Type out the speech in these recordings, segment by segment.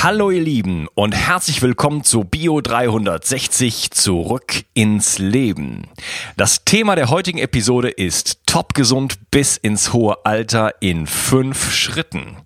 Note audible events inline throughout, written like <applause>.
Hallo ihr Lieben und herzlich willkommen zu Bio 360 zurück ins Leben. Das Thema der heutigen Episode ist Top gesund bis ins hohe Alter in fünf Schritten.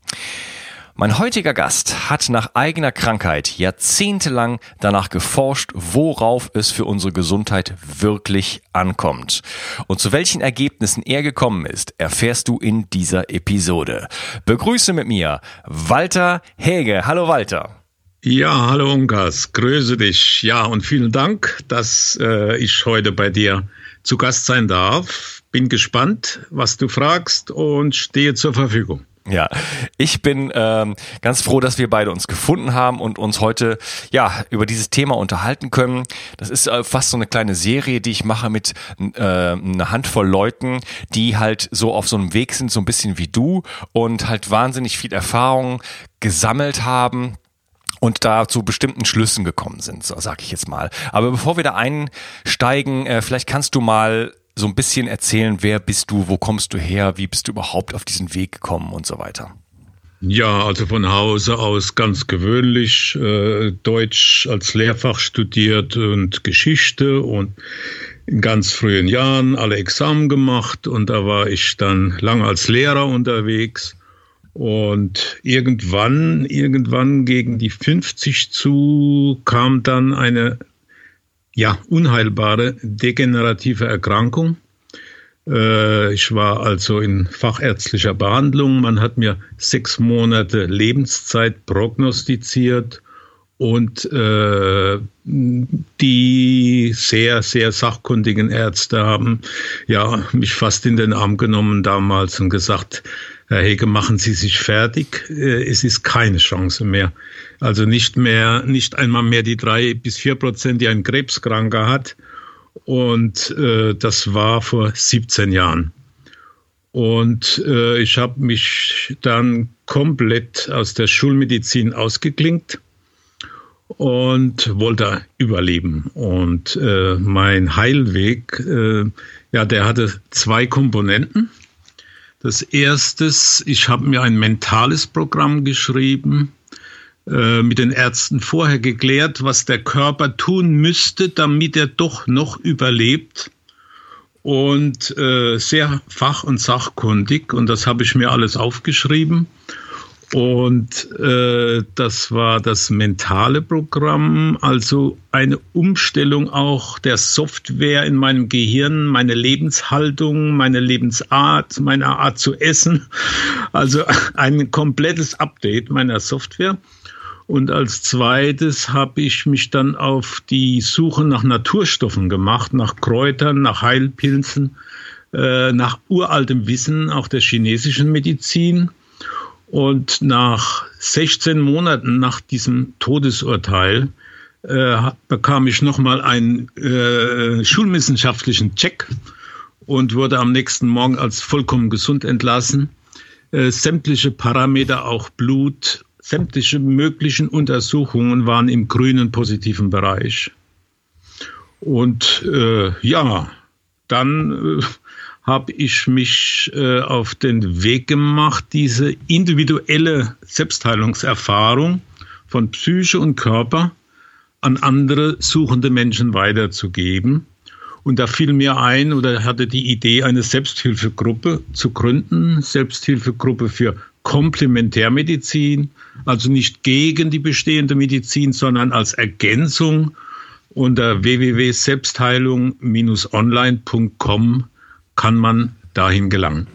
Mein heutiger Gast hat nach eigener Krankheit jahrzehntelang danach geforscht, worauf es für unsere Gesundheit wirklich ankommt. Und zu welchen Ergebnissen er gekommen ist, erfährst du in dieser Episode. Begrüße mit mir Walter Hege. Hallo Walter. Ja, hallo Unkas, grüße dich. Ja, und vielen Dank, dass äh, ich heute bei dir zu Gast sein darf. Bin gespannt, was du fragst und stehe zur Verfügung. Ja, ich bin ähm, ganz froh, dass wir beide uns gefunden haben und uns heute ja über dieses Thema unterhalten können. Das ist äh, fast so eine kleine Serie, die ich mache mit äh, einer Handvoll Leuten, die halt so auf so einem Weg sind, so ein bisschen wie du und halt wahnsinnig viel Erfahrung gesammelt haben und da zu bestimmten Schlüssen gekommen sind, so sag ich jetzt mal. Aber bevor wir da einsteigen, äh, vielleicht kannst du mal so ein bisschen erzählen, wer bist du, wo kommst du her, wie bist du überhaupt auf diesen Weg gekommen und so weiter? Ja, also von Hause aus ganz gewöhnlich, äh, Deutsch als Lehrfach studiert und Geschichte und in ganz frühen Jahren alle Examen gemacht und da war ich dann lange als Lehrer unterwegs und irgendwann, irgendwann gegen die 50 zu kam dann eine ja, unheilbare degenerative Erkrankung. Äh, ich war also in fachärztlicher Behandlung. Man hat mir sechs Monate Lebenszeit prognostiziert und äh, die sehr, sehr sachkundigen Ärzte haben ja mich fast in den Arm genommen damals und gesagt, Herr Hege, machen Sie sich fertig. Äh, es ist keine Chance mehr. Also nicht mehr, nicht einmal mehr die drei bis vier Prozent, die ein Krebskranker hat. Und äh, das war vor 17 Jahren. Und äh, ich habe mich dann komplett aus der Schulmedizin ausgeklinkt und wollte überleben. Und äh, mein Heilweg, äh, ja, der hatte zwei Komponenten. Das erste, ich habe mir ein mentales Programm geschrieben, mit den Ärzten vorher geklärt, was der Körper tun müsste, damit er doch noch überlebt. Und äh, sehr fach- und sachkundig. Und das habe ich mir alles aufgeschrieben. Und äh, das war das mentale Programm, also eine Umstellung auch der Software in meinem Gehirn, meine Lebenshaltung, meine Lebensart, meine Art zu essen. Also ein komplettes Update meiner Software. Und als zweites habe ich mich dann auf die Suche nach Naturstoffen gemacht, nach Kräutern, nach Heilpilzen, äh, nach uraltem Wissen auch der chinesischen Medizin und nach 16 Monaten nach diesem Todesurteil äh, bekam ich nochmal einen äh, schulwissenschaftlichen Check und wurde am nächsten Morgen als vollkommen gesund entlassen. Äh, sämtliche Parameter, auch Blut, sämtliche möglichen Untersuchungen waren im grünen positiven Bereich. Und äh, ja, dann äh, habe ich mich äh, auf den Weg gemacht, diese individuelle Selbstheilungserfahrung von Psyche und Körper an andere suchende Menschen weiterzugeben. Und da fiel mir ein oder hatte die Idee, eine Selbsthilfegruppe zu gründen, Selbsthilfegruppe für Komplementärmedizin, also nicht gegen die bestehende Medizin, sondern als Ergänzung unter www.selbstheilung-online.com kann man dahin gelangen.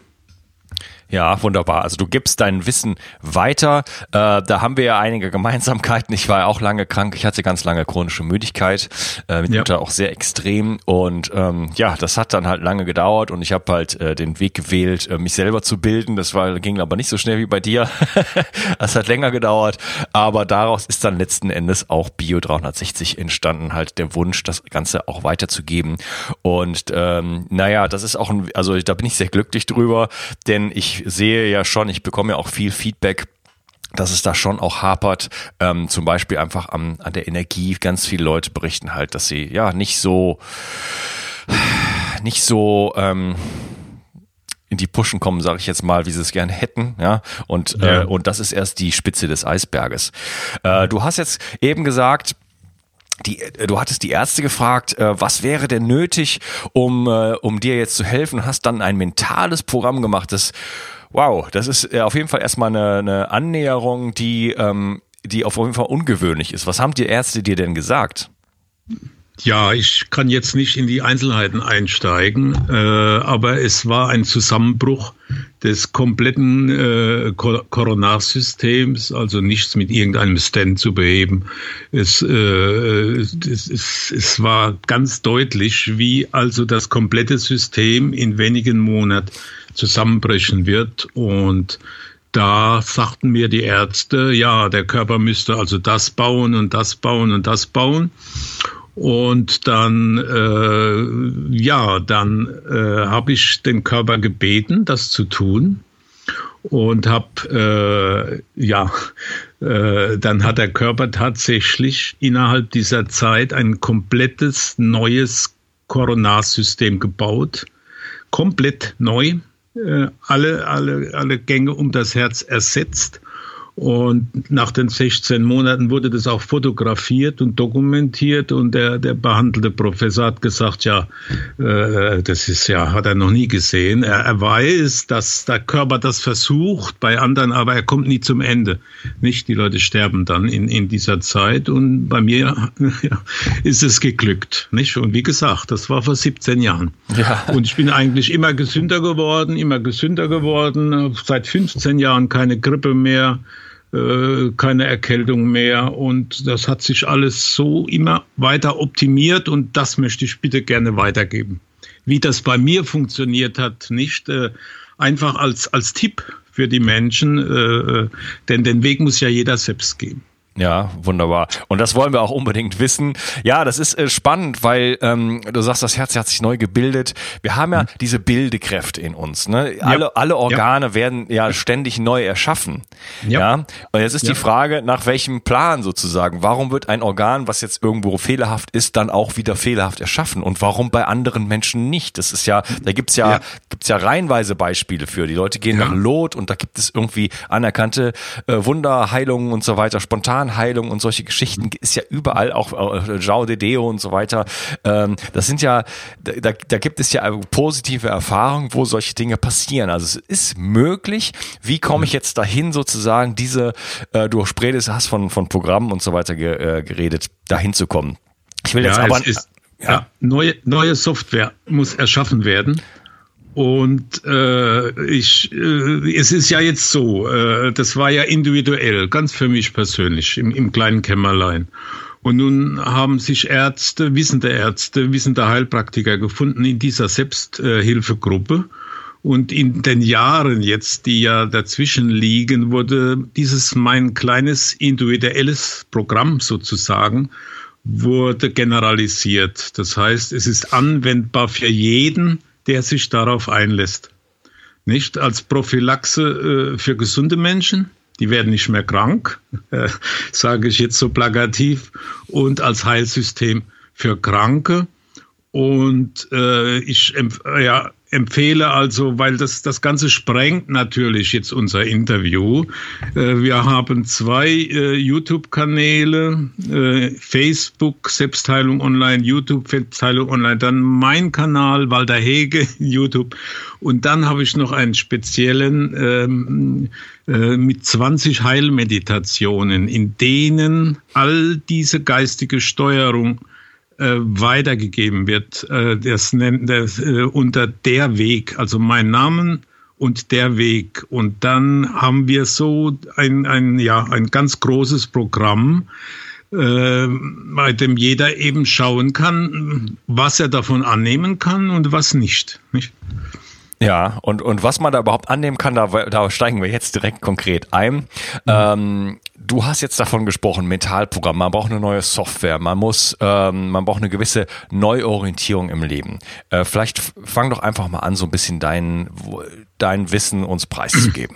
Ja, wunderbar. Also du gibst dein Wissen weiter. Äh, da haben wir ja einige Gemeinsamkeiten. Ich war ja auch lange krank. Ich hatte ganz lange chronische Müdigkeit, äh, mitunter ja. auch sehr extrem. Und ähm, ja, das hat dann halt lange gedauert und ich habe halt äh, den Weg gewählt, äh, mich selber zu bilden. Das war, ging aber nicht so schnell wie bei dir. <laughs> das hat länger gedauert. Aber daraus ist dann letzten Endes auch Bio 360 entstanden, halt der Wunsch, das Ganze auch weiterzugeben. Und ähm, naja, das ist auch ein, also da bin ich sehr glücklich drüber, denn ich sehe ja schon, ich bekomme ja auch viel Feedback dass es da schon auch hapert, ähm, zum Beispiel einfach am, an der Energie. Ganz viele Leute berichten halt, dass sie ja nicht so, nicht so, ähm, in die Puschen kommen, sage ich jetzt mal, wie sie es gerne hätten, ja. Und ja. Äh, und das ist erst die Spitze des Eisberges. Äh, du hast jetzt eben gesagt, die, äh, du hattest die Ärzte gefragt, äh, was wäre denn nötig, um, äh, um dir jetzt zu helfen, hast dann ein mentales Programm gemacht, das, wow, das ist auf jeden Fall erstmal eine, eine Annäherung, die, ähm, die auf jeden Fall ungewöhnlich ist. Was haben die Ärzte dir denn gesagt? Ja, ich kann jetzt nicht in die Einzelheiten einsteigen, äh, aber es war ein Zusammenbruch des kompletten äh, Koronarsystems, also nichts mit irgendeinem Stand zu beheben. Es, äh, es, es, es war ganz deutlich, wie also das komplette System in wenigen Monaten zusammenbrechen wird und da sagten mir die Ärzte, ja, der Körper müsste also das bauen und das bauen und das bauen. Und dann, äh, ja, dann äh, habe ich den Körper gebeten, das zu tun. Und habe, äh, ja, äh, dann hat der Körper tatsächlich innerhalb dieser Zeit ein komplettes neues Koronarsystem gebaut. Komplett neu. Äh, alle, alle, alle Gänge um das Herz ersetzt und nach den 16 Monaten wurde das auch fotografiert und dokumentiert und der, der behandelte Professor hat gesagt, ja, äh, das ist ja, hat er noch nie gesehen. Er, er weiß, dass der Körper das versucht bei anderen, aber er kommt nie zum Ende. Nicht? Die Leute sterben dann in, in dieser Zeit und bei mir <laughs> ja, ist es geglückt. Nicht? Und wie gesagt, das war vor 17 Jahren. Ja. Und ich bin eigentlich immer gesünder geworden, immer gesünder geworden, seit 15 Jahren keine Grippe mehr. Äh, keine Erkältung mehr und das hat sich alles so immer weiter optimiert und das möchte ich bitte gerne weitergeben. Wie das bei mir funktioniert hat, nicht äh, einfach als, als Tipp für die Menschen, äh, äh denn den Weg muss ja jeder selbst gehen. Ja, wunderbar. Und das wollen wir auch unbedingt wissen. Ja, das ist äh, spannend, weil ähm, du sagst, das Herz hat sich neu gebildet. Wir haben ja mhm. diese Bildekräfte in uns. Ne? Ja. Alle, alle Organe ja. werden ja ständig neu erschaffen. Ja. ja? Und jetzt ist die Frage, nach welchem Plan sozusagen? Warum wird ein Organ, was jetzt irgendwo fehlerhaft ist, dann auch wieder fehlerhaft erschaffen? Und warum bei anderen Menschen nicht? Das ist ja, da gibt's ja, gibt's ja reihenweise Beispiele für. Die Leute gehen nach Lot und da gibt es irgendwie anerkannte äh, Wunderheilungen und so weiter, spontan Zahnheilung und solche Geschichten ist ja überall auch äh, Jao de Deo und so weiter. Ähm, das sind ja, da, da gibt es ja positive Erfahrungen, wo solche Dinge passieren. Also es ist möglich. Wie komme ich jetzt dahin, sozusagen diese, äh, du sprichst, hast von, von Programmen und so weiter ge, äh, geredet, dahin zu kommen. Ich will jetzt ja, aber. Ist, ja. ja, neue, neue Software muss erschaffen werden. Und äh, ich, äh, es ist ja jetzt so, äh, das war ja individuell, ganz für mich persönlich, im, im kleinen Kämmerlein. Und nun haben sich Ärzte, wissende Ärzte, wissende Heilpraktiker gefunden in dieser Selbsthilfegruppe. Und in den Jahren jetzt, die ja dazwischen liegen, wurde dieses mein kleines individuelles Programm sozusagen wurde generalisiert. Das heißt, es ist anwendbar für jeden, der sich darauf einlässt. Nicht als Prophylaxe äh, für gesunde Menschen, die werden nicht mehr krank, <laughs> äh, sage ich jetzt so plakativ, und als Heilsystem für Kranke. Und äh, ich ja, empfehle also, weil das, das Ganze sprengt natürlich jetzt unser Interview. Äh, wir haben zwei äh, YouTube-Kanäle, äh, Facebook, Selbstheilung Online, YouTube, Selbstheilung Online, dann mein Kanal, Walter Hege, <laughs> YouTube. Und dann habe ich noch einen speziellen ähm, äh, mit 20 Heilmeditationen, in denen all diese geistige Steuerung äh, weitergegeben wird. Äh, das nennt das äh, unter der Weg, also mein Namen und der Weg. Und dann haben wir so ein, ein, ja, ein ganz großes Programm, äh, bei dem jeder eben schauen kann, was er davon annehmen kann und was nicht. nicht? Ja, und, und was man da überhaupt annehmen kann, da, da steigen wir jetzt direkt konkret ein. Mhm. Ähm, du hast jetzt davon gesprochen, Mentalprogramm, man braucht eine neue Software, man muss, ähm, man braucht eine gewisse Neuorientierung im Leben. Äh, vielleicht fang doch einfach mal an, so ein bisschen dein, dein Wissen uns preiszugeben.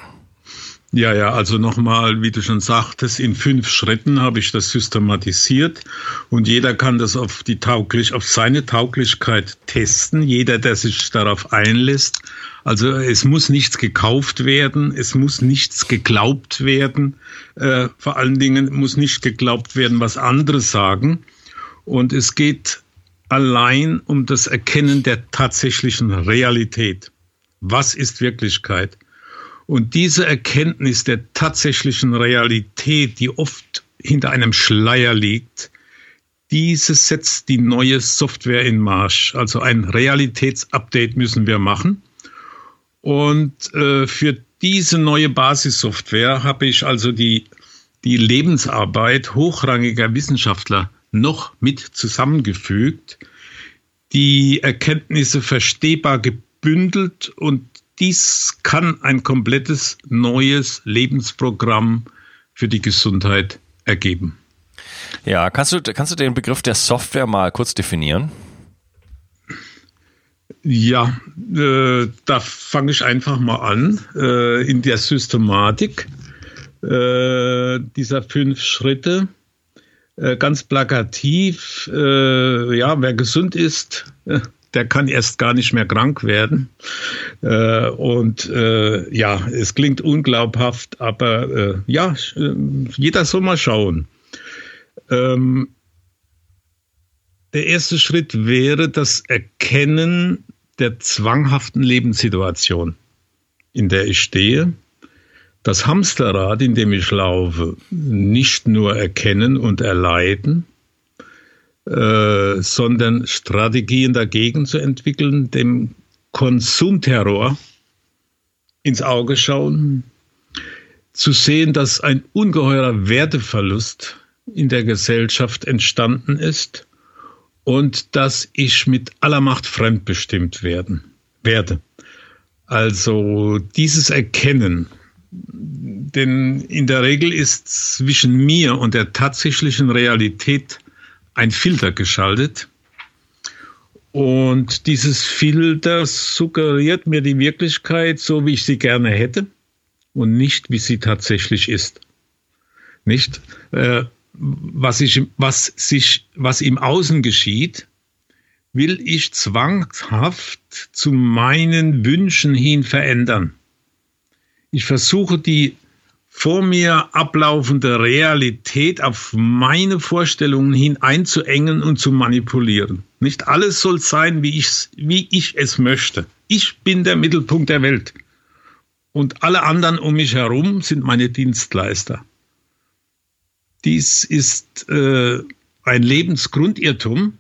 Ja, ja, also nochmal, wie du schon sagtest, in fünf Schritten habe ich das systematisiert und jeder kann das auf die tauglich, auf seine Tauglichkeit testen. Jeder, der sich darauf einlässt. Also es muss nichts gekauft werden, es muss nichts geglaubt werden. Äh, vor allen Dingen muss nicht geglaubt werden, was andere sagen. Und es geht allein um das Erkennen der tatsächlichen Realität. Was ist Wirklichkeit? Und diese Erkenntnis der tatsächlichen Realität, die oft hinter einem Schleier liegt, diese setzt die neue Software in Marsch. Also ein Realitätsupdate müssen wir machen. Und äh, für diese neue Basissoftware habe ich also die, die Lebensarbeit hochrangiger Wissenschaftler noch mit zusammengefügt, die Erkenntnisse verstehbar gebündelt und dies kann ein komplettes neues Lebensprogramm für die Gesundheit ergeben. Ja, kannst du, kannst du den Begriff der Software mal kurz definieren? Ja, äh, da fange ich einfach mal an. Äh, in der Systematik äh, dieser fünf Schritte, äh, ganz plakativ, äh, ja, wer gesund ist, der kann erst gar nicht mehr krank werden. Äh, und äh, ja, es klingt unglaubhaft, aber äh, ja, äh, jeder soll mal schauen. Ähm, der erste Schritt wäre das Erkennen der zwanghaften Lebenssituation, in der ich stehe. Das Hamsterrad, in dem ich laufe, nicht nur erkennen und erleiden, äh, sondern Strategien dagegen zu entwickeln, dem Konsumterror ins Auge schauen, zu sehen, dass ein ungeheurer Werteverlust in der Gesellschaft entstanden ist und dass ich mit aller Macht fremdbestimmt werden werde. Also dieses Erkennen, denn in der Regel ist zwischen mir und der tatsächlichen Realität ein Filter geschaltet. Und dieses Filter suggeriert mir die Wirklichkeit so, wie ich sie gerne hätte und nicht, wie sie tatsächlich ist. Nicht, äh, was, ich, was, sich, was im Außen geschieht, will ich zwanghaft zu meinen Wünschen hin verändern. Ich versuche die vor mir ablaufende Realität auf meine Vorstellungen hin einzuengen und zu manipulieren. Nicht alles soll sein, wie, ich's, wie ich es möchte. Ich bin der Mittelpunkt der Welt. Und alle anderen um mich herum sind meine Dienstleister. Dies ist äh, ein Lebensgrundirrtum,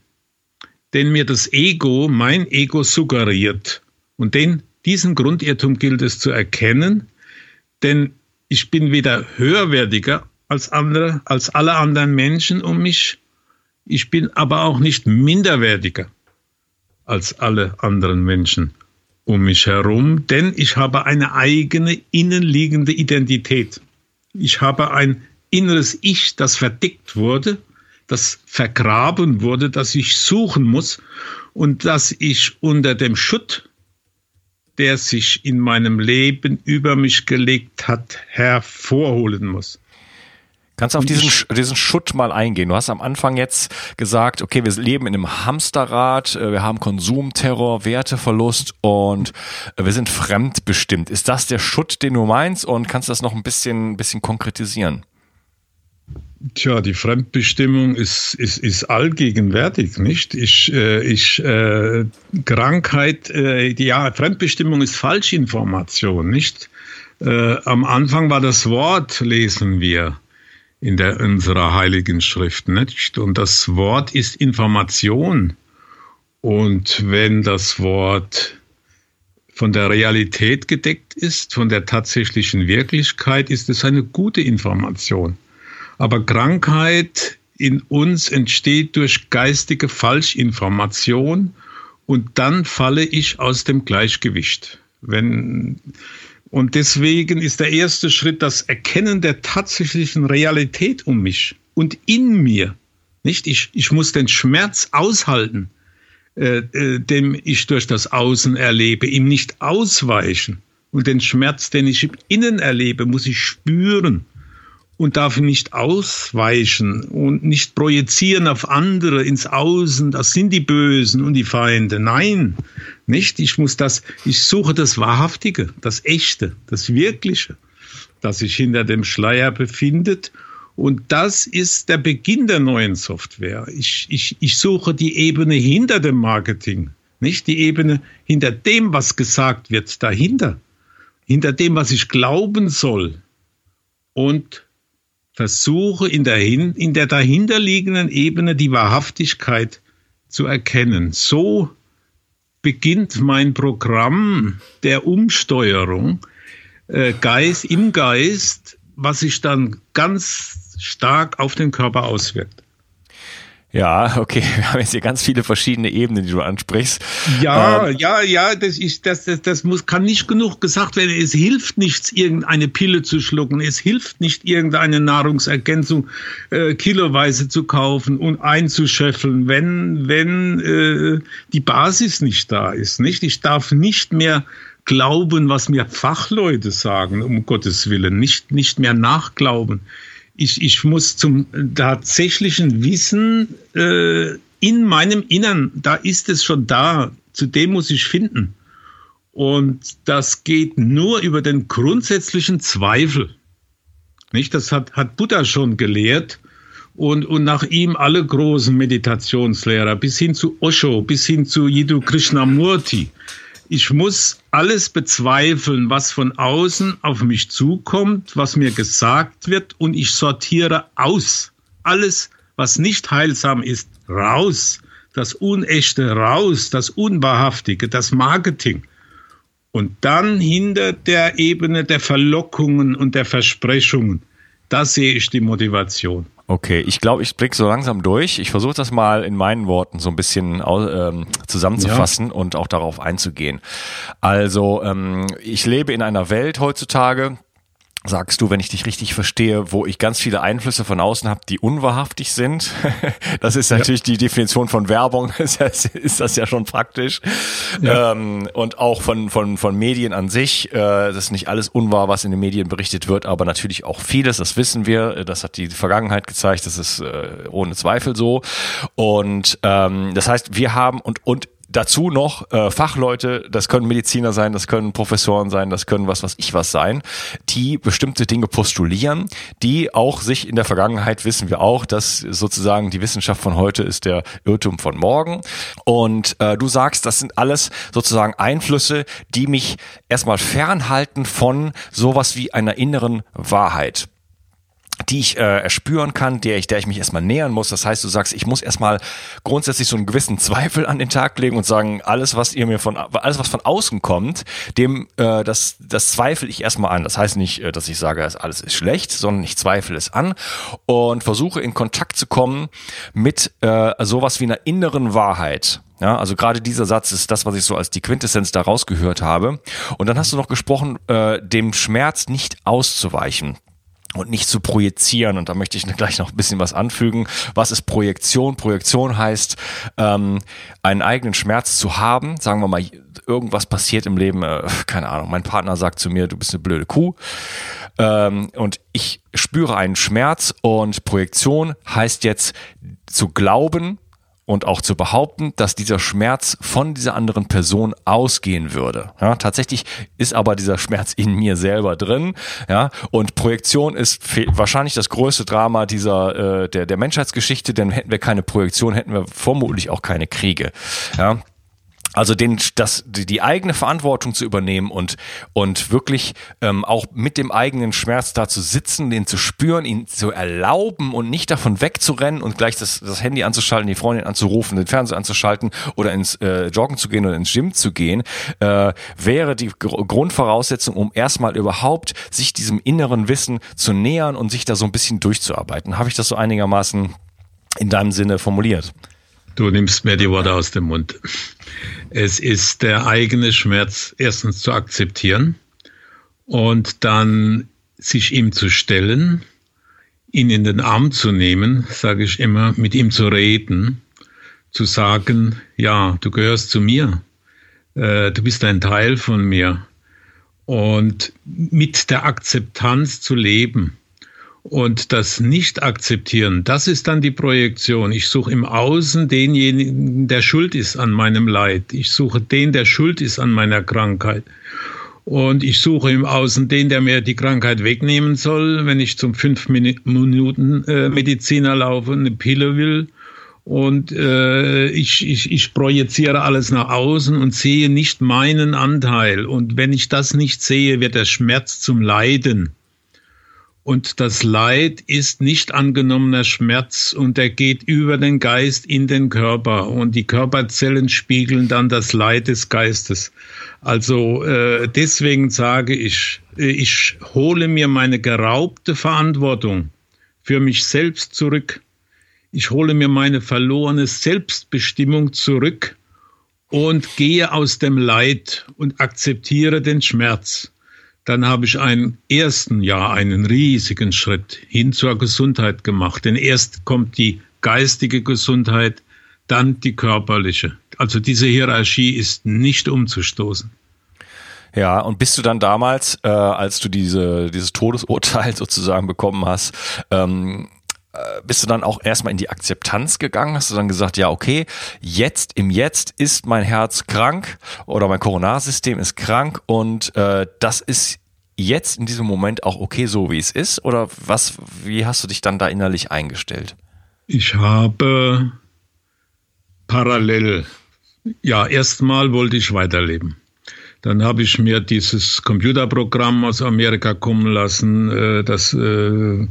den mir das Ego, mein Ego suggeriert. Und den, diesen Grundirrtum gilt es zu erkennen, denn ich bin weder höherwertiger als andere, als alle anderen Menschen um mich. Ich bin aber auch nicht minderwertiger als alle anderen Menschen um mich herum, denn ich habe eine eigene innenliegende Identität. Ich habe ein inneres Ich, das verdickt wurde, das vergraben wurde, das ich suchen muss und dass ich unter dem Schutt, der sich in meinem Leben über mich gelegt hat, hervorholen muss. Kannst du auf diesen, diesen Schutt mal eingehen? Du hast am Anfang jetzt gesagt, okay, wir leben in einem Hamsterrad, äh, wir haben Konsumterror, Werteverlust und äh, wir sind fremdbestimmt. Ist das der Schutt, den du meinst? Und kannst du das noch ein bisschen, ein bisschen konkretisieren? Tja, die Fremdbestimmung ist, ist, ist allgegenwärtig, nicht? Ich, äh, ich, äh, Krankheit, äh, ja, Fremdbestimmung ist Falschinformation, nicht? Äh, am Anfang war das Wort, lesen wir in der, unserer Heiligen Schrift, nicht? Und das Wort ist Information. Und wenn das Wort von der Realität gedeckt ist, von der tatsächlichen Wirklichkeit, ist es eine gute Information. Aber Krankheit in uns entsteht durch geistige Falschinformation und dann falle ich aus dem Gleichgewicht. Wenn, und deswegen ist der erste Schritt das Erkennen der tatsächlichen Realität um mich und in mir. Nicht? Ich, ich muss den Schmerz aushalten, äh, äh, dem ich durch das Außen erlebe, ihm nicht ausweichen. Und den Schmerz, den ich im Innen erlebe, muss ich spüren und darf nicht ausweichen und nicht projizieren auf andere ins Außen, das sind die Bösen und die Feinde. Nein, nicht. Ich muss das, ich suche das Wahrhaftige, das Echte, das Wirkliche, das sich hinter dem Schleier befindet. Und das ist der Beginn der neuen Software. Ich, ich, ich suche die Ebene hinter dem Marketing, nicht die Ebene hinter dem, was gesagt wird, dahinter, hinter dem, was ich glauben soll. Und versuche in der, in der dahinterliegenden Ebene die Wahrhaftigkeit zu erkennen. So beginnt mein Programm der Umsteuerung äh, Geist, im Geist, was sich dann ganz stark auf den Körper auswirkt. Ja, <laughs> okay, wir haben jetzt hier ganz viele verschiedene Ebenen, die du ansprichst. Ja, ähm, ja, ja, das ist, das, das, das muss, kann nicht genug gesagt werden. Es hilft nichts, irgendeine Pille zu schlucken. Es hilft nicht, irgendeine Nahrungsergänzung äh, kiloweise zu kaufen und einzuscheffeln, wenn, wenn äh, die Basis nicht da ist. Nicht? Ich darf nicht mehr glauben, was mir Fachleute sagen, um Gottes Willen, nicht, nicht mehr nachglauben ich, ich muss zum tatsächlichen Wissen äh, in meinem Innern, da ist es schon da, zu dem muss ich finden. Und das geht nur über den grundsätzlichen Zweifel. Nicht? Das hat, hat Buddha schon gelehrt. Und, und nach ihm alle großen Meditationslehrer, bis hin zu Osho, bis hin zu Jiddu Krishnamurti ich muss alles bezweifeln, was von außen auf mich zukommt, was mir gesagt wird, und ich sortiere aus. Alles, was nicht heilsam ist, raus. Das Unechte raus, das Unwahrhaftige, das Marketing. Und dann hinter der Ebene der Verlockungen und der Versprechungen, da sehe ich die Motivation. Okay, ich glaube, ich blick so langsam durch. Ich versuche das mal in meinen Worten so ein bisschen ähm, zusammenzufassen ja. und auch darauf einzugehen. Also, ähm, ich lebe in einer Welt heutzutage, sagst du, wenn ich dich richtig verstehe, wo ich ganz viele Einflüsse von außen habe, die unwahrhaftig sind. <laughs> Das ist natürlich ja. die Definition von Werbung, ist <laughs> das, ist das ja schon praktisch. Ja. Ähm, und auch von, von, von Medien an sich. Äh, das ist nicht alles unwahr, was in den Medien berichtet wird, aber natürlich auch vieles, das wissen wir. Das hat die Vergangenheit gezeigt, das ist äh, ohne Zweifel so. Und ähm, das heißt, wir haben und, und dazu noch äh, Fachleute, das können Mediziner sein, das können Professoren sein, das können was was ich was sein, die bestimmte Dinge postulieren, die auch sich in der Vergangenheit wissen wir auch, dass sozusagen die Wissenschaft von heute ist der Irrtum von morgen. Und äh, du sagst, das sind alles sozusagen Einflüsse, die mich erstmal fernhalten von sowas wie einer inneren Wahrheit die ich äh, erspüren kann, der ich, der ich mich erstmal nähern muss. Das heißt, du sagst, ich muss erstmal grundsätzlich so einen gewissen Zweifel an den Tag legen und sagen, alles, was ihr mir von, alles, was von außen kommt, dem, äh, das, das zweifle ich erstmal an. Das heißt nicht, äh, dass ich sage, alles ist schlecht, sondern ich zweifle es an und versuche in Kontakt zu kommen mit äh, sowas wie einer inneren Wahrheit. Ja, also gerade dieser Satz ist das, was ich so als die Quintessenz da rausgehört habe. Und dann hast du noch gesprochen, äh, dem Schmerz nicht auszuweichen. Und nicht zu projizieren. Und da möchte ich <laughs> gleich noch ein bisschen was anfügen. Was ist Projektion? Projektion heißt, ähm, einen eigenen Schmerz zu haben. Sagen wir mal, irgendwas passiert im Leben, äh, <laughs> keine Ahnung, mein Partner sagt zu mir, du bist eine blöde Kuh. Ähm, und ich spüre einen Schmerz und Projektion heißt jetzt zu glauben, und auch zu behaupten, dass dieser Schmerz von dieser anderen Person ausgehen würde. Ja, tatsächlich ist aber dieser Schmerz in mir selber drin. Ja, und Projektion ist wahrscheinlich das größte Drama dieser äh, der der Menschheitsgeschichte, denn hätten wir keine Projektion, hätten wir vermutlich auch keine Kriege. Ja. Also den, das, die eigene Verantwortung zu übernehmen und, und wirklich ähm, auch mit dem eigenen Schmerz da zu sitzen, den zu spüren, ihn zu erlauben und nicht davon wegzurennen und gleich das, das Handy anzuschalten, die Freundin anzurufen, den Fernseher anzuschalten oder ins äh, Joggen zu gehen oder ins Gym zu gehen, äh, wäre die Gr Grundvoraussetzung, um erstmal überhaupt sich diesem inneren Wissen zu nähern und sich da so ein bisschen durchzuarbeiten. Habe ich das so einigermaßen in deinem Sinne formuliert? Du nimmst mir die Worte aus dem Mund. Es ist der eigene Schmerz erstens zu akzeptieren und dann sich ihm zu stellen, ihn in den Arm zu nehmen, sage ich immer, mit ihm zu reden, zu sagen, ja, du gehörst zu mir, äh, du bist ein Teil von mir und mit der Akzeptanz zu leben und das Nicht-Akzeptieren, das ist dann die Projektion. Ich suche im Außen denjenigen, der schuld ist an meinem Leid. Ich suche den, der schuld ist an meiner Krankheit. Und ich suche im Außen den, der mir die Krankheit wegnehmen soll, wenn ich zum fünf Minuten äh, Mediziner laufe, eine Pille will. Und äh, ich, ich, ich projiziere alles nach außen und sehe nicht meinen Anteil. Und wenn ich das nicht sehe, wird der Schmerz zum Leiden. Und das Leid ist nicht angenommener Schmerz und er geht über den Geist in den Körper und die Körperzellen spiegeln dann das Leid des Geistes. Also äh, deswegen sage ich, äh, ich hole mir meine geraubte Verantwortung für mich selbst zurück. Ich hole mir meine verlorene Selbstbestimmung zurück und gehe aus dem Leid und akzeptiere den Schmerz dann habe ich einen ersten Jahr einen riesigen Schritt hin zur Gesundheit gemacht. Denn erst kommt die geistige Gesundheit, dann die körperliche. Also diese Hierarchie ist nicht umzustoßen. Ja, und bist du dann damals, äh, als du diese, dieses Todesurteil <laughs> sozusagen bekommen hast, ähm, äh, bist du dann auch erstmal in die Akzeptanz gegangen? Hast du dann gesagt, ja, okay, jetzt im Jetzt ist mein Herz krank oder mein Koronarsystem ist krank und äh, das ist jetzt in diesem Moment auch okay, so wie es ist? Oder was, wie hast du dich dann da innerlich eingestellt? Ich habe parallel, ja, erstmal wollte ich weiterleben. Dann habe ich mir dieses Computerprogramm aus Amerika kommen lassen, äh, das, äh,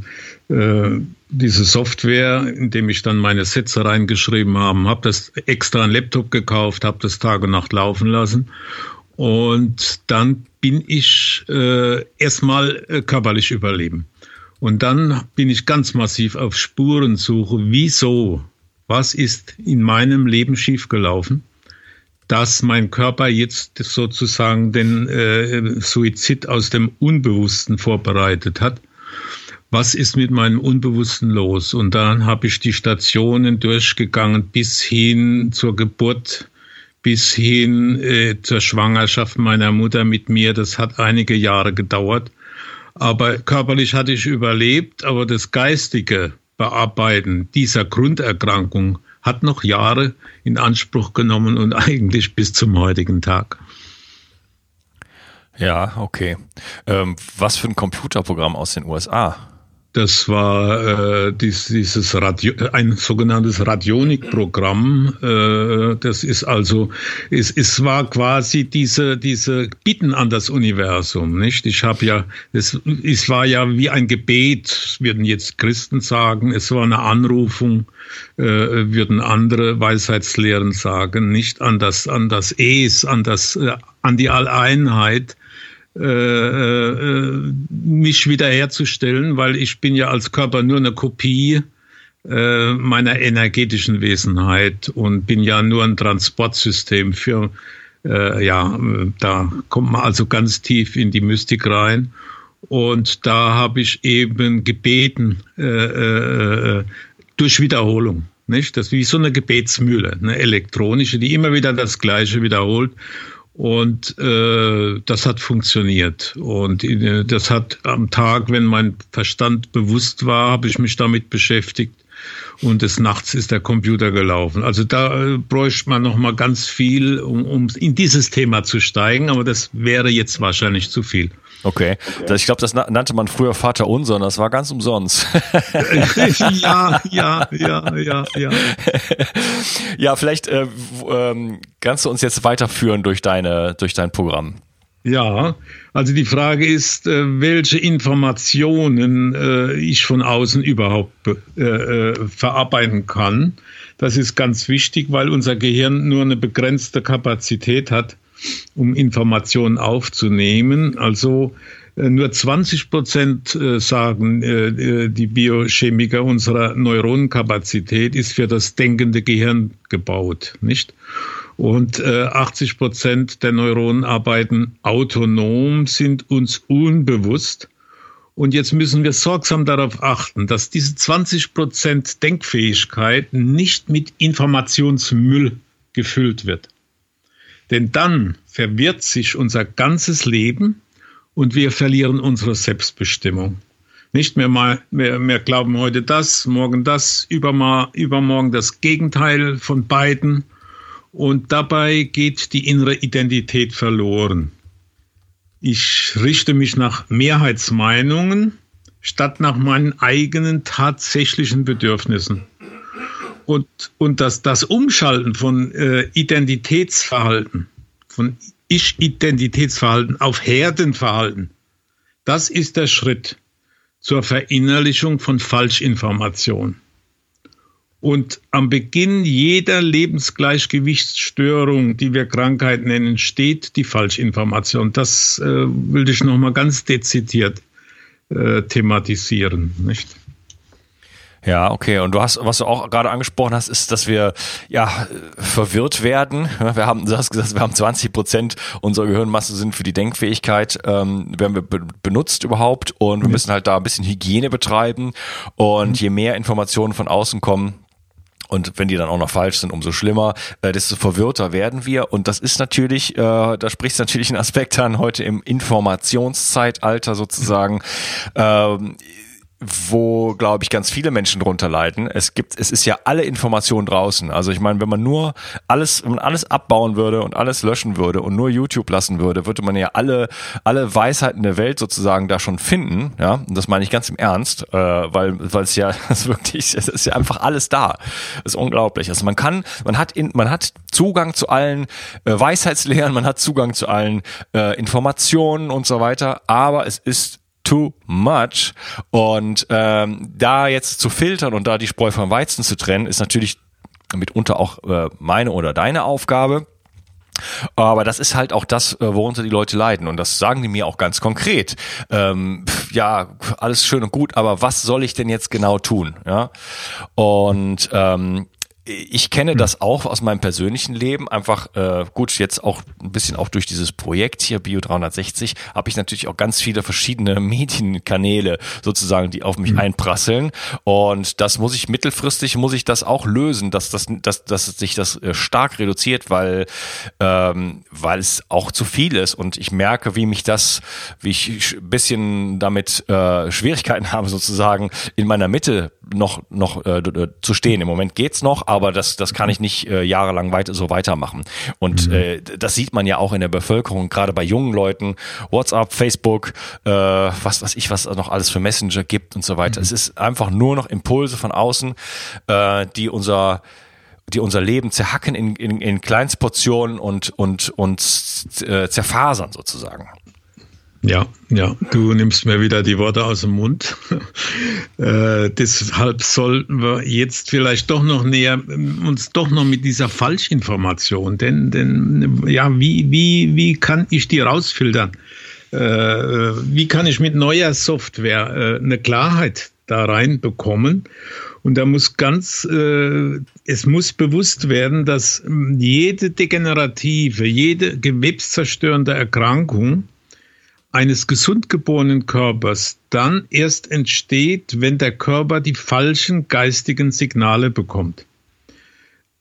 äh, diese Software, in dem ich dann meine Sätze reingeschrieben habe, habe das extra ein Laptop gekauft, habe das Tag und Nacht laufen lassen. Und dann bin ich erstmal körperlich überleben. Und dann bin ich ganz massiv auf Spurensuche. Wieso? Was ist in meinem Leben schiefgelaufen? Dass mein Körper jetzt sozusagen den äh, Suizid aus dem Unbewussten vorbereitet hat. Was ist mit meinem Unbewussten los? Und dann habe ich die Stationen durchgegangen bis hin zur Geburt, bis hin äh, zur Schwangerschaft meiner Mutter mit mir. Das hat einige Jahre gedauert. Aber körperlich hatte ich überlebt, aber das geistige Bearbeiten dieser Grunderkrankung hat noch Jahre in Anspruch genommen und <laughs> eigentlich bis zum heutigen Tag. Ja, okay. Ähm, was für ein Computerprogramm aus den USA? Das war äh, dies, dieses Radio, ein sogenanntes Radionikprogramm. Äh, das ist also, es, es war quasi diese diese Bitten an das Universum, nicht? Ich habe ja, es, es war ja wie ein Gebet, würden jetzt Christen sagen. Es war eine Anrufung, äh, würden andere Weisheitslehren sagen, nicht an das an das Es, an das äh, an die Alleinheit äh, äh, mich wiederherzustellen, weil ich bin ja als Körper nur eine Kopie äh, meiner energetischen Wesenheit und bin ja nur ein Transportsystem für, äh, ja, da kommt man also ganz tief in die Mystik rein. Und da habe ich eben gebeten äh, durch Wiederholung. Nicht? Das ist wie so eine Gebetsmühle, eine elektronische, die immer wieder das Gleiche wiederholt. Und äh, das hat funktioniert. Und äh, das hat am Tag, wenn mein Verstand bewusst war, habe ich mich damit beschäftigt. Und des Nachts ist der Computer gelaufen. Also da äh, bräuchte man noch mal ganz viel, um, um in dieses Thema zu steigen. Aber das wäre jetzt wahrscheinlich zu viel. Okay. okay. Ich glaube, das nannte man früher Vater Unser, das war ganz umsonst. <laughs> ja, ja, ja, ja, ja. ja, vielleicht äh, ähm, kannst du uns jetzt weiterführen durch deine, durch dein Programm. Ja, also die Frage ist, äh, welche Informationen äh, ich von außen überhaupt äh, verarbeiten kann. Das ist ganz wichtig, weil unser Gehirn nur eine begrenzte Kapazität hat um Informationen aufzunehmen. Also nur 20 Prozent sagen die Biochemiker unserer Neuronenkapazität ist für das denkende Gehirn gebaut, nicht? Und 80 Prozent der Neuronen arbeiten autonom, sind uns unbewusst. Und jetzt müssen wir sorgsam darauf achten, dass diese 20 Prozent Denkfähigkeit nicht mit Informationsmüll gefüllt wird. Denn dann verwirrt sich unser ganzes Leben und wir verlieren unsere Selbstbestimmung. Nicht mehr mal, mehr, mehr glauben heute das, morgen das, übermorgen, übermorgen das Gegenteil von beiden. Und dabei geht die innere Identität verloren. Ich richte mich nach Mehrheitsmeinungen statt nach meinen eigenen tatsächlichen Bedürfnissen. Und, und das, das Umschalten von äh, Identitätsverhalten, von Ich-Identitätsverhalten auf Herdenverhalten, das ist der Schritt zur Verinnerlichung von Falschinformation. Und am Beginn jeder Lebensgleichgewichtsstörung, die wir Krankheit nennen, steht die Falschinformation. Das äh, will ich nochmal ganz dezidiert äh, thematisieren. Nicht? Ja, okay. Und du hast, was du auch gerade angesprochen hast, ist, dass wir ja verwirrt werden. Wir haben, du hast gesagt, wir haben 20 Prozent unserer Gehirnmasse sind für die Denkfähigkeit, ähm, werden wir be benutzt überhaupt und wir müssen halt da ein bisschen Hygiene betreiben. Und mhm. je mehr Informationen von außen kommen, und wenn die dann auch noch falsch sind, umso schlimmer, äh, desto verwirrter werden wir. Und das ist natürlich, äh, da spricht natürlich ein Aspekt an heute im Informationszeitalter sozusagen. Ähm, wo, glaube ich, ganz viele Menschen drunter leiden. Es gibt, es ist ja alle Informationen draußen. Also ich meine, wenn man nur alles, wenn man alles abbauen würde und alles löschen würde und nur YouTube lassen würde, würde man ja alle, alle Weisheiten der Welt sozusagen da schon finden. Ja, und das meine ich ganz im Ernst, äh, weil, weil es ja, <laughs> es wirklich, es ist ja einfach alles da. Das ist unglaublich. Also man kann, man hat in, man hat Zugang zu allen äh, Weisheitslehren, man hat Zugang zu allen äh, Informationen und so weiter, aber es ist too much. Und ähm, da jetzt zu filtern und da die Spreu vom Weizen zu trennen, ist natürlich mitunter auch äh, meine oder deine Aufgabe. Aber das ist halt auch das, äh, worunter die Leute leiden. Und das sagen die mir auch ganz konkret. Ähm, ja, alles schön und gut, aber was soll ich denn jetzt genau tun? Ja. Und ähm, ich kenne hm. das auch aus meinem persönlichen Leben. Einfach äh, gut, jetzt auch ein bisschen auch durch dieses Projekt hier Bio 360 habe ich natürlich auch ganz viele verschiedene <laughs> Medienkanäle sozusagen, die auf mich mhm. einprasseln. Und das muss ich mittelfristig muss ich das auch lösen, dass das dass, dass sich das äh, stark reduziert, weil ähm, weil es auch zu viel ist und ich merke, wie mich das, wie ich ein bisschen damit äh, Schwierigkeiten <laughs> habe sozusagen in meiner Mitte noch noch äh, zu stehen. Im Moment geht's noch aber das, das kann ich nicht äh, jahrelang weiter, so weitermachen. Und mhm. äh, das sieht man ja auch in der Bevölkerung, gerade bei jungen Leuten, WhatsApp, Facebook, äh, was weiß ich, was noch alles für Messenger gibt und so weiter. Mhm. Es ist einfach nur noch Impulse von außen, äh, die unser die unser Leben zerhacken in, in, in Kleinstportionen und, und, und äh, zerfasern sozusagen. Ja, ja, du nimmst mir wieder die Worte aus dem Mund. <laughs> äh, deshalb sollten wir jetzt vielleicht doch noch näher uns doch noch mit dieser Falschinformation, denn, denn ja, wie, wie, wie kann ich die rausfiltern? Äh, wie kann ich mit neuer Software äh, eine Klarheit da reinbekommen? Und da muss ganz, äh, es muss bewusst werden, dass jede degenerative, jede gewebszerstörende Erkrankung eines gesund geborenen Körpers dann erst entsteht, wenn der Körper die falschen geistigen Signale bekommt.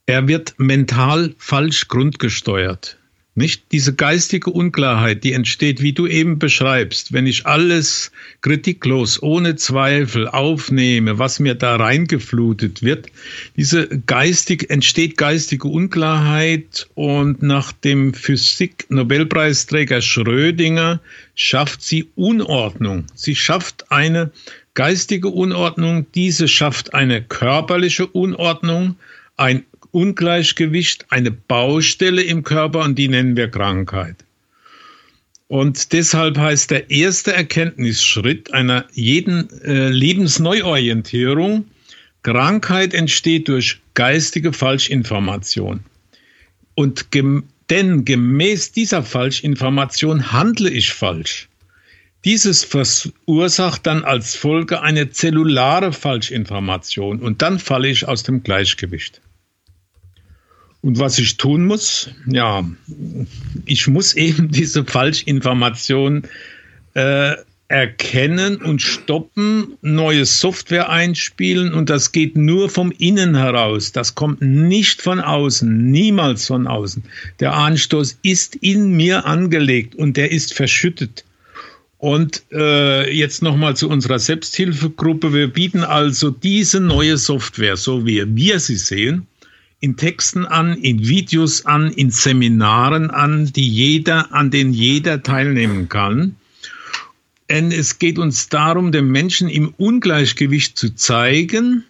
Er wird mental falsch grundgesteuert. Nicht diese geistige Unklarheit, die entsteht, wie du eben beschreibst, wenn ich alles kritiklos, ohne Zweifel aufnehme, was mir da reingeflutet wird. Diese geistig, entsteht geistige Unklarheit und nach dem Physik-Nobelpreisträger Schrödinger schafft sie Unordnung. Sie schafft eine geistige Unordnung, diese schafft eine körperliche Unordnung, ein Ungleichgewicht, eine Baustelle im Körper und die nennen wir Krankheit. Und deshalb heißt der erste Erkenntnisschritt einer jeden äh, Lebensneuorientierung, Krankheit entsteht durch geistige Falschinformation. Und gem denn gemäß dieser Falschinformation handle ich falsch. Dieses verursacht dann als Folge eine zellulare Falschinformation und dann falle ich aus dem Gleichgewicht. Und was ich tun muss, ja, ich muss <laughs> eben diese Falschinformation äh, erkennen und stoppen, neue Software einspielen und das geht nur vom Innen heraus. Das kommt nicht von außen, niemals von außen. Der Anstoß ist in mir angelegt und der ist verschüttet. Und äh, jetzt nochmal zu unserer Selbsthilfegruppe. Wir bieten also diese neue Software, so wie wir sie sehen, in Texten an, in Videos an, in Seminaren an, die jeder, an denen jeder teilnehmen kann. Denn es geht uns darum, dem Menschen im Ungleichgewicht zu zeigen,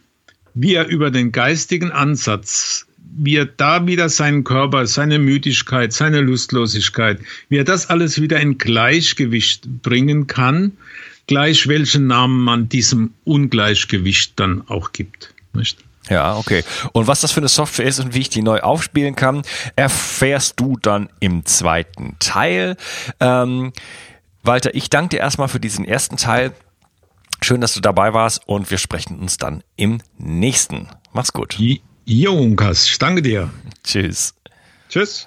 wie er über den geistigen Ansatz, wie er da wieder seinen Körper, seine Müdigkeit, seine Lustlosigkeit, wie er das alles wieder in Gleichgewicht bringen kann, gleich welchen Namen man diesem Ungleichgewicht dann auch gibt. Nicht? Ja, okay. Und was das für eine Software ist und wie ich die neu aufspielen kann, erfährst du dann im zweiten Teil. Ähm, Walter, ich danke dir erstmal für diesen ersten Teil. Schön, dass du dabei warst und wir sprechen uns dann im nächsten. Mach's gut. Jo, Unkas, danke dir. Tschüss. Tschüss.